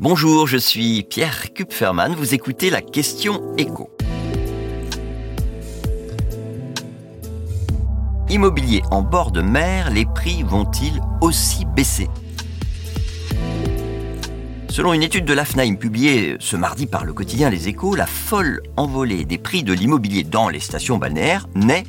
Bonjour, je suis Pierre Kupferman, vous écoutez la question écho. Immobilier en bord de mer, les prix vont-ils aussi baisser? Selon une étude de l'AFNAIM publiée ce mardi par le quotidien Les Échos, la folle envolée des prix de l'immobilier dans les stations balnéaires n'est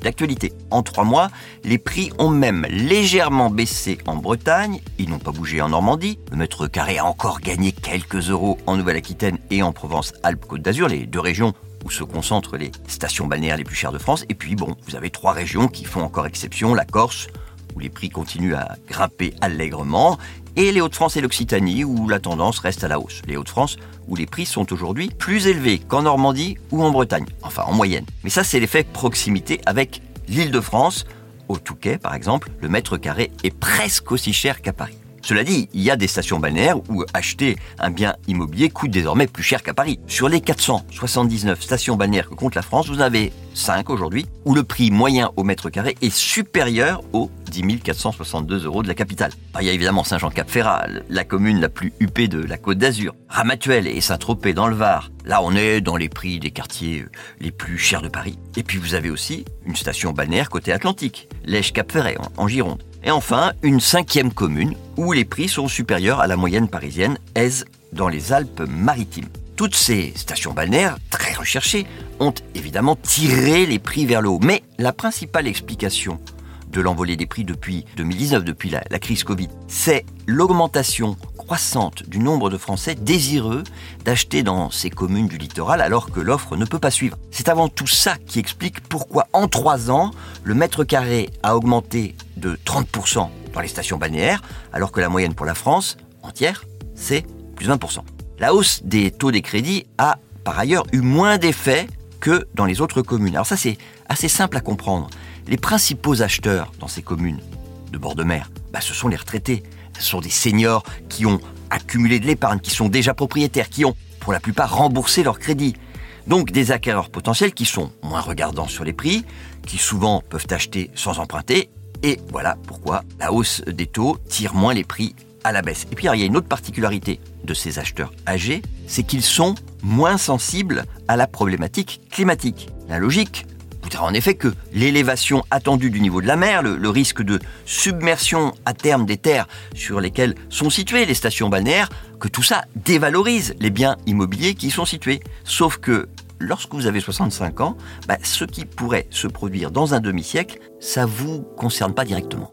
d'actualité. En trois mois, les prix ont même légèrement baissé en Bretagne, ils n'ont pas bougé en Normandie, le mètre carré a encore gagné quelques euros en Nouvelle-Aquitaine et en Provence-Alpes-Côte d'Azur, les deux régions où se concentrent les stations balnéaires les plus chères de France. Et puis bon, vous avez trois régions qui font encore exception, la Corse, où les prix continuent à grimper allègrement, et les Hauts-de-France et l'Occitanie, où la tendance reste à la hausse. Les Hauts-de-France, où les prix sont aujourd'hui plus élevés qu'en Normandie ou en Bretagne, enfin en moyenne. Mais ça, c'est l'effet proximité avec l'Île-de-France. Au Touquet, par exemple, le mètre carré est presque aussi cher qu'à Paris. Cela dit, il y a des stations balnéaires où acheter un bien immobilier coûte désormais plus cher qu'à Paris. Sur les 479 stations balnéaires que compte la France, vous avez 5 aujourd'hui où le prix moyen au mètre carré est supérieur aux 10 462 euros de la capitale. Ah, il y a évidemment Saint-Jean-Cap-Ferrat, la commune la plus huppée de la Côte d'Azur, Ramatuelle et Saint-Tropez dans le Var. Là, on est dans les prix des quartiers les plus chers de Paris. Et puis vous avez aussi une station balnéaire côté Atlantique, Lèche-Cap-Ferret en Gironde. Et enfin, une cinquième commune où les prix sont supérieurs à la moyenne parisienne, Aise, dans les Alpes-Maritimes. Toutes ces stations balnéaires, très recherchées, ont évidemment tiré les prix vers le haut. Mais la principale explication de l'envolée des prix depuis 2019, depuis la, la crise Covid, c'est l'augmentation croissante du nombre de Français désireux d'acheter dans ces communes du littoral alors que l'offre ne peut pas suivre. C'est avant tout ça qui explique pourquoi en trois ans, le mètre carré a augmenté de 30% dans les stations balnéaires, alors que la moyenne pour la France entière, c'est plus 20%. La hausse des taux des crédits a par ailleurs eu moins d'effet que dans les autres communes. Alors ça c'est assez simple à comprendre. Les principaux acheteurs dans ces communes de bord de mer, bah, ce sont les retraités. Ce sont des seniors qui ont accumulé de l'épargne, qui sont déjà propriétaires, qui ont pour la plupart remboursé leur crédit. Donc des acquéreurs potentiels qui sont moins regardants sur les prix, qui souvent peuvent acheter sans emprunter, et voilà pourquoi la hausse des taux tire moins les prix à la baisse. Et puis il y a une autre particularité de ces acheteurs âgés, c'est qu'ils sont moins sensibles à la problématique climatique. La logique en effet que l'élévation attendue du niveau de la mer, le, risque de submersion à terme des terres sur lesquelles sont situées les stations balnéaires, que tout ça dévalorise les biens immobiliers qui y sont situés. Sauf que lorsque vous avez 65 ans, bah, ce qui pourrait se produire dans un demi-siècle, ça vous concerne pas directement.